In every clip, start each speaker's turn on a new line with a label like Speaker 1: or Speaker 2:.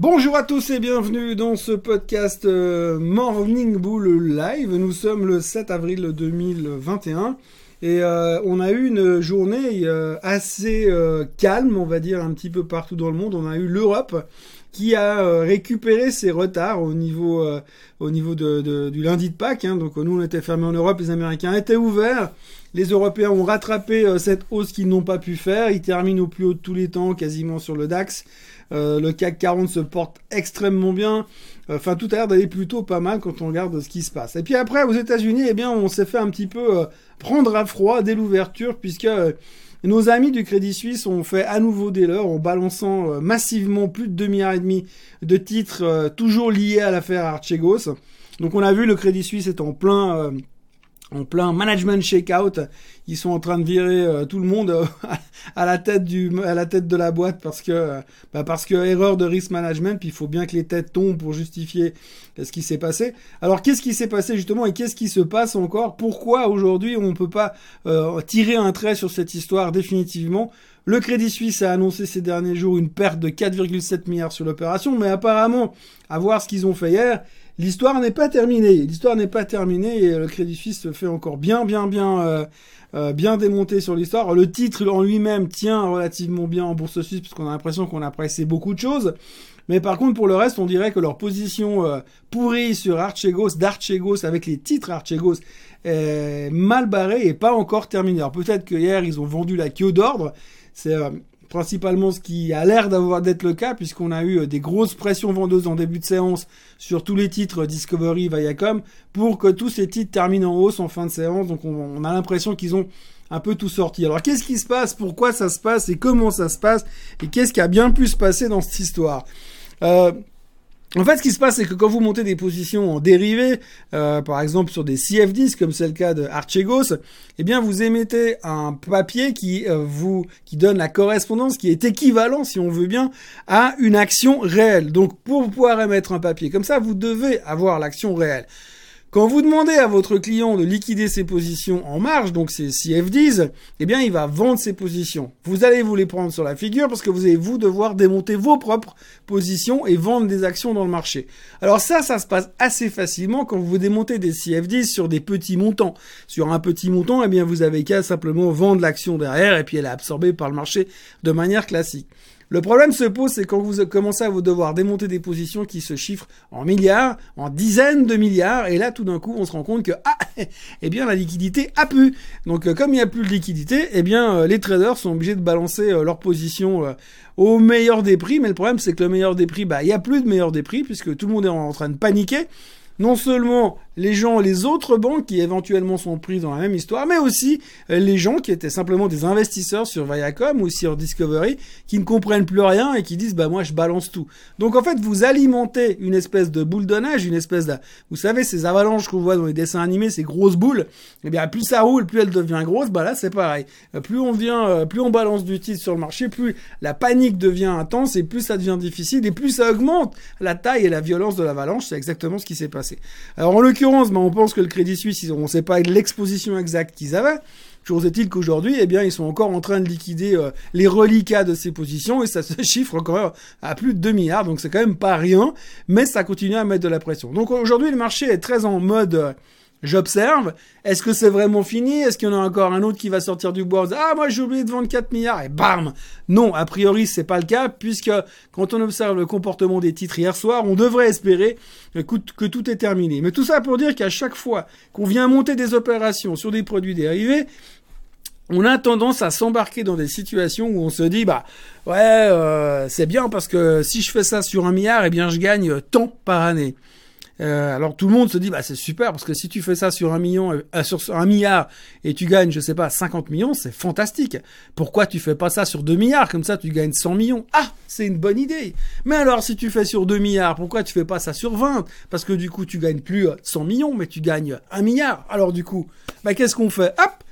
Speaker 1: Bonjour à tous et bienvenue dans ce podcast euh, Morning Bull Live. Nous sommes le 7 avril 2021 et euh, on a eu une journée euh, assez calme, on va dire, un petit peu partout dans le monde. On a eu l'Europe qui a récupéré ses retards au niveau, au niveau de, du lundi de Pâques. Hein. Donc nous on était fermés en Europe, les Américains étaient ouverts. Les Européens ont rattrapé cette hausse qu'ils n'ont pas pu faire. Ils terminent au plus haut de tous les temps, quasiment sur le DAX. Euh, le CAC 40 se porte extrêmement bien. Enfin, tout a l'air d'aller plutôt pas mal quand on regarde ce qui se passe. Et puis après, aux États-Unis, eh bien, on s'est fait un petit peu euh, prendre à froid dès l'ouverture, puisque euh, nos amis du Crédit Suisse ont fait à nouveau des leurs en balançant massivement plus de 2 milliards et demi de titres toujours liés à l'affaire Archegos. Donc on a vu le Crédit Suisse est en plein en plein management shakeout. Ils sont en train de virer euh, tout le monde euh, à la tête du à la tête de la boîte parce que euh, bah parce que erreur de risk management. Puis il faut bien que les têtes tombent pour justifier ce qui s'est passé. Alors qu'est-ce qui s'est passé justement et qu'est-ce qui se passe encore? Pourquoi aujourd'hui on ne peut pas tirer un trait sur cette histoire définitivement? Le Crédit Suisse a annoncé ces derniers jours une perte de 4,7 milliards sur l'opération, mais apparemment, à voir ce qu'ils ont fait hier, l'histoire n'est pas terminée. L'histoire n'est pas terminée et le Crédit Suisse se fait encore bien, bien, bien, euh, euh, bien démonter sur l'histoire. Le titre en lui-même tient relativement bien en bourse suisse parce qu'on a l'impression qu'on a pressé beaucoup de choses. Mais par contre, pour le reste, on dirait que leur position euh, pourrie sur Archegos, d'Archegos, avec les titres Archegos, mal barrée et pas encore terminée. Alors peut-être que hier, ils ont vendu la queue d'ordre. C'est principalement ce qui a l'air d'avoir d'être le cas puisqu'on a eu euh, des grosses pressions vendeuses en début de séance sur tous les titres Discovery, Viacom pour que tous ces titres terminent en hausse en fin de séance. Donc on, a l'impression qu'ils ont un peu tout sorti. Alors qu'est-ce qui se passe? Pourquoi ça se passe? Et comment ça se passe? Et qu'est-ce qui a bien pu se passer dans cette histoire? Euh, en fait, ce qui se passe, c'est que quand vous montez des positions en dérivé, euh, par exemple sur des CFDs, comme c'est le cas de Archegos, eh bien, vous émettez un papier qui euh, vous qui donne la correspondance, qui est équivalent, si on veut bien, à une action réelle. Donc, pour pouvoir émettre un papier comme ça, vous devez avoir l'action réelle. Quand vous demandez à votre client de liquider ses positions en marge, donc ses CFDs, eh bien, il va vendre ses positions. Vous allez vous les prendre sur la figure parce que vous allez vous devoir démonter vos propres positions et vendre des actions dans le marché. Alors ça, ça se passe assez facilement quand vous démontez des CFDs sur des petits montants. Sur un petit montant, eh bien, vous avez qu'à simplement vendre l'action derrière et puis elle est absorbée par le marché de manière classique. Le problème se pose, c'est quand vous commencez à vous devoir démonter des positions qui se chiffrent en milliards, en dizaines de milliards, et là tout d'un coup on se rend compte que ah, eh bien la liquidité a pu. Donc euh, comme il n'y a plus de liquidité, eh bien euh, les traders sont obligés de balancer euh, leur position au meilleur des prix. Mais le problème c'est que le meilleur des prix, bah il n'y a plus de meilleur des prix puisque tout le monde est en train de paniquer non seulement les gens, les autres banques qui éventuellement sont prises dans la même histoire, mais aussi euh, les gens qui étaient simplement des investisseurs sur Viacom ou sur Discovery, qui ne comprennent plus rien et qui disent bah moi je balance tout. Donc en fait vous alimentez une espèce de boule de neige, une espèce de, vous savez ces avalanches qu'on voit dans les dessins animés, ces grosses boules. Eh bien plus ça roule, plus elle devient grosse. Bah là c'est pareil. Euh, plus on vient, euh, plus on balance du titre sur le marché, plus la panique devient intense et plus ça devient difficile et plus ça augmente la taille et la violence de l'avalanche. C'est exactement ce qui s'est passé. Alors en ben, on pense que le Crédit Suisse, on ne sait pas l'exposition exacte qu'ils avaient. Chose est-il qu'aujourd'hui, eh bien, ils sont encore en train de liquider euh, les reliquats de ces positions et ça se chiffre encore à plus de 2 milliards. Donc c'est quand même pas rien, mais ça continue à mettre de la pression. Donc aujourd'hui, le marché est très en mode euh, J'observe. Est-ce que c'est vraiment fini? Est-ce qu'il y en a encore un autre qui va sortir du bois Ah, moi j'ai oublié de vendre 4 milliards et bam Non, a priori c'est pas le cas puisque quand on observe le comportement des titres hier soir, on devrait espérer que tout est terminé. Mais tout ça pour dire qu'à chaque fois qu'on vient monter des opérations sur des produits dérivés, on a tendance à s'embarquer dans des situations où on se dit bah ouais euh, c'est bien parce que si je fais ça sur un milliard, eh bien je gagne tant par année. Euh, alors tout le monde se dit bah c'est super parce que si tu fais ça sur un million, euh, sur un milliard et tu gagnes je sais pas 50 millions, c'est fantastique. Pourquoi tu fais pas ça sur 2 milliards? Comme ça tu gagnes 100 millions Ah c'est une bonne idée. Mais alors si tu fais sur 2 milliards, pourquoi tu fais pas ça sur 20 Parce que du coup tu gagnes plus 100 millions mais tu gagnes 1 milliard. Alors du coup bah qu'est-ce qu'on fait? Hop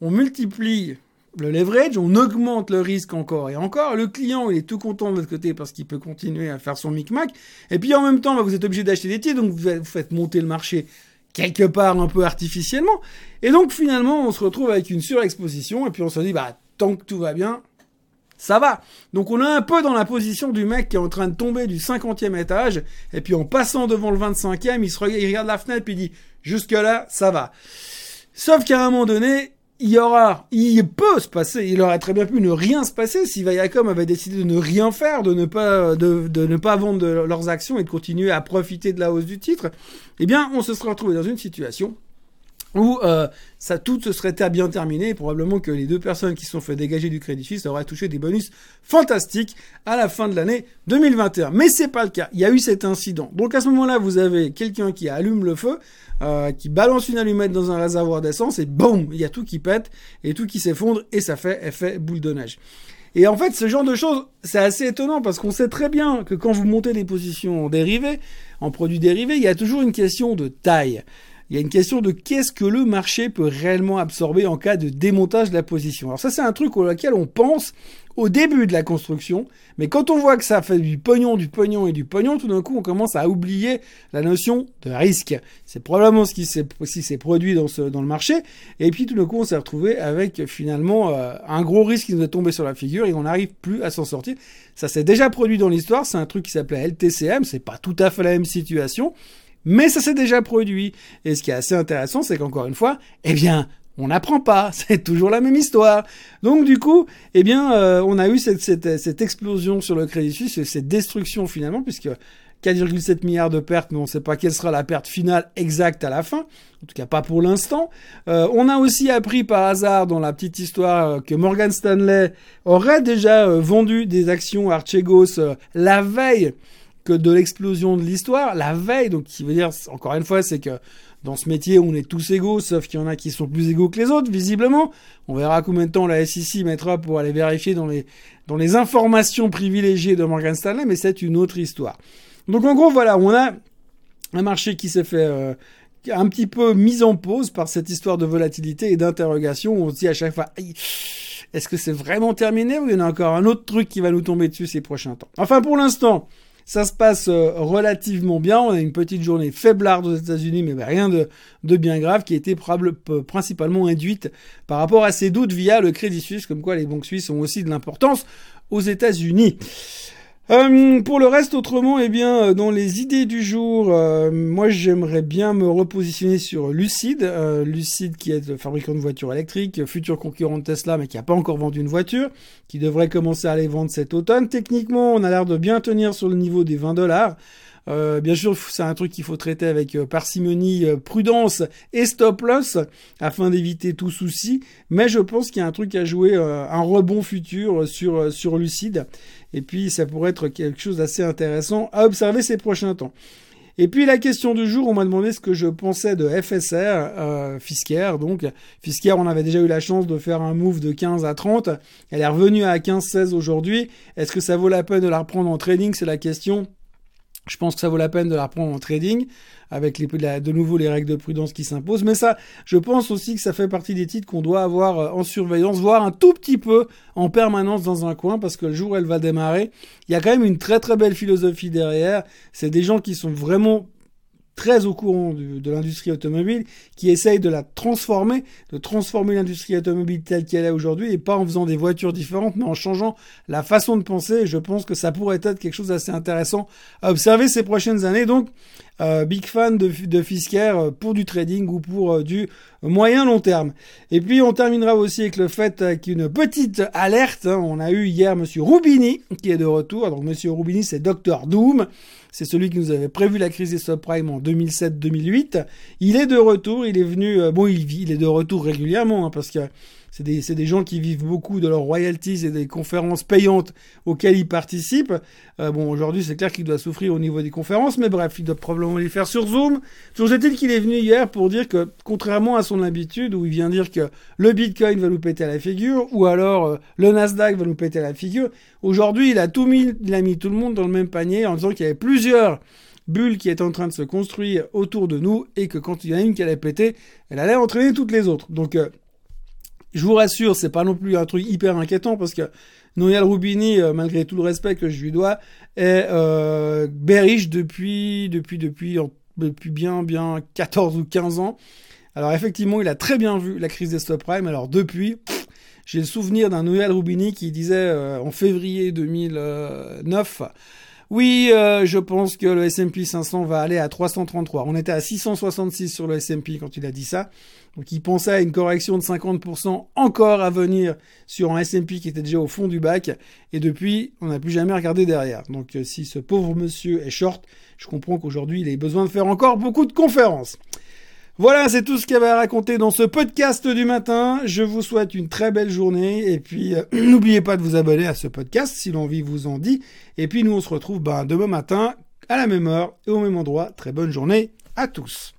Speaker 1: on multiplie le leverage, on augmente le risque encore et encore. Le client, il est tout content de l'autre côté parce qu'il peut continuer à faire son micmac. Et puis en même temps, bah, vous êtes obligé d'acheter des titres, donc vous faites monter le marché quelque part un peu artificiellement. Et donc finalement, on se retrouve avec une surexposition et puis on se dit, bah, tant que tout va bien, ça va. Donc on est un peu dans la position du mec qui est en train de tomber du 50e étage, et puis en passant devant le 25e, il, se regarde, il regarde la fenêtre, puis il dit, jusque là, ça va. Sauf qu'à un moment donné, il y aura, il peut se passer, il aurait très bien pu ne rien se passer si Viacom avait décidé de ne rien faire, de ne pas, de, de ne pas vendre leurs actions et de continuer à profiter de la hausse du titre. Eh bien, on se serait retrouvé dans une situation où euh, ça tout se serait bien terminé probablement que les deux personnes qui se sont fait dégager du Crédit Suisse auraient touché des bonus fantastiques à la fin de l'année 2021. Mais c'est pas le cas. Il y a eu cet incident. Donc à ce moment-là, vous avez quelqu'un qui allume le feu, euh, qui balance une allumette dans un réservoir d'essence et boum, il y a tout qui pète et tout qui s'effondre et ça fait effet boule de neige. Et en fait, ce genre de choses, c'est assez étonnant parce qu'on sait très bien que quand vous montez des positions en dérivés, en produits dérivés, il y a toujours une question de taille il y a une question de qu'est-ce que le marché peut réellement absorber en cas de démontage de la position. Alors ça, c'est un truc auquel on pense au début de la construction, mais quand on voit que ça fait du pognon, du pognon et du pognon, tout d'un coup, on commence à oublier la notion de risque. C'est probablement ce qui s'est produit dans, le marché, et puis tout d'un coup, on s'est retrouvé avec finalement euh, un gros risque qui nous est tombé sur la figure et on n'arrive plus à s'en sortir. Ça s'est déjà produit dans l'histoire, c'est un truc qui s'appelait LTCM, c'est pas tout à fait la même situation, mais ça s'est déjà produit. Et ce qui est assez intéressant, c'est qu'encore une fois, eh bien, on n'apprend pas, c'est toujours la même histoire. Donc du coup, eh bien, euh, on a eu cette, cette, cette, explosion sur le Crédit Suisse, cette destruction finalement, puisque 4,7 milliards de pertes, mais on ne sait pas quelle sera la perte finale exacte à la fin. En tout cas, pas pour l'instant. Euh, on a aussi appris par hasard dans la petite histoire euh, que Morgan Stanley aurait déjà vendu des actions Archegos la veille que de l'explosion de l'histoire, la veille, donc qui veut dire, encore une fois, c'est que dans ce métier, on est tous égaux, sauf qu'il y en a qui sont plus égaux que les autres, visiblement. On verra combien de temps la SEC mettra pour aller vérifier dans les, dans les informations privilégiées de Morgan Stanley, mais c'est une autre histoire. Donc en gros, voilà, on a un marché qui s'est fait euh, un petit peu mis en pause par cette histoire de volatilité et d'interrogation. On se dit à chaque fois, est-ce que c'est vraiment terminé ou il y en a encore un autre truc qui va nous tomber dessus ces prochains temps? Enfin, pour l'instant, ça se passe euh, relativement bien. On a une petite journée faiblarde aux États-Unis, mais ben, rien de, de, bien grave, qui a été principalement induite par rapport à ces doutes via le Crédit Suisse, comme quoi les banques suisses ont aussi de l'importance aux États-Unis. Euh, pour le reste, autrement, eh bien, euh, dans les idées du jour, euh, moi, j'aimerais bien me repositionner sur Lucid, Lucid qui est le fabricant de voitures électriques, futur concurrent de Tesla, mais qui n'a pas encore vendu une voiture, qui devrait commencer à les vendre cet automne. Techniquement, on a l'air de bien tenir sur le niveau des 20 dollars. Euh, bien sûr, c'est un truc qu'il faut traiter avec euh, parcimonie, euh, prudence et stop loss afin d'éviter tout souci. Mais je pense qu'il y a un truc à jouer, un rebond futur sur sur Lucide. Et puis, ça pourrait être quelque chose d'assez intéressant à observer ces prochains temps. Et puis la question du jour, on m'a demandé ce que je pensais de FSR, euh, Fisker. Donc Fisker, on avait déjà eu la chance de faire un move de 15 à 30. Elle est revenue à 15-16 aujourd'hui. Est-ce que ça vaut la peine de la reprendre en trading C'est la question. Je pense que ça vaut la peine de la reprendre en trading avec de nouveau les règles de prudence qui s'imposent. Mais ça, je pense aussi que ça fait partie des titres qu'on doit avoir euh, en surveillance, voire un tout petit peu en permanence dans un coin, parce que le jour elle va démarrer, il y a quand même une très très belle philosophie derrière. C'est des gens qui sont vraiment très au courant de, l'industrie automobile, qui essaye de la transformer, de transformer l'industrie automobile telle qu'elle est aujourd'hui, et pas en faisant des voitures différentes, mais en changeant la façon de penser. Je pense que ça pourrait être quelque chose d'assez intéressant à observer ces prochaines années. Donc, euh, big fan de, de Fisker euh, pour du trading ou pour euh, du moyen long terme. Et puis on terminera aussi avec le fait qu'une petite alerte, hein, on a eu hier Monsieur Rubini qui est de retour. Donc Monsieur Rubini c'est Dr Doom, c'est celui qui nous avait prévu la crise des subprimes en 2007-2008. Il est de retour, il est venu, bon il, il est de retour régulièrement hein, parce que c'est des, des, gens qui vivent beaucoup de leurs royalties et des conférences payantes auxquelles ils participent. Euh, bon, aujourd'hui, c'est clair qu'il doit souffrir au niveau des conférences, mais bref, il doit probablement les faire sur Zoom. Toujours est-il qu'il est venu hier pour dire que, contrairement à son habitude, où il vient dire que le Bitcoin va nous péter à la figure, ou alors euh, le Nasdaq va nous péter à la figure, aujourd'hui, il a tout mis, il a mis tout le monde dans le même panier en disant qu'il y avait plusieurs bulles qui étaient en train de se construire autour de nous et que quand il y en a une qui allait péter, elle allait entraîner toutes les autres. Donc, euh, je vous rassure, c'est pas non plus un truc hyper inquiétant parce que Noël Rubini, euh, malgré tout le respect que je lui dois, est euh, depuis, depuis, depuis, depuis bien, bien 14 ou 15 ans. Alors effectivement, il a très bien vu la crise des subprimes. Alors depuis, J'ai le souvenir d'un Noël Roubini qui disait en février 2009 oui, euh, je pense que le S&P 500 va aller à 333. On était à 666 sur le S&P quand il a dit ça. Donc il pensait à une correction de 50% encore à venir sur un S&P qui était déjà au fond du bac. Et depuis, on n'a plus jamais regardé derrière. Donc euh, si ce pauvre monsieur est short, je comprends qu'aujourd'hui, il ait besoin de faire encore beaucoup de conférences. Voilà, c'est tout ce qu'il y avait à raconter dans ce podcast du matin. Je vous souhaite une très belle journée et puis euh, n'oubliez pas de vous abonner à ce podcast si l'envie vous en dit. Et puis nous on se retrouve ben, demain matin à la même heure et au même endroit. Très bonne journée à tous.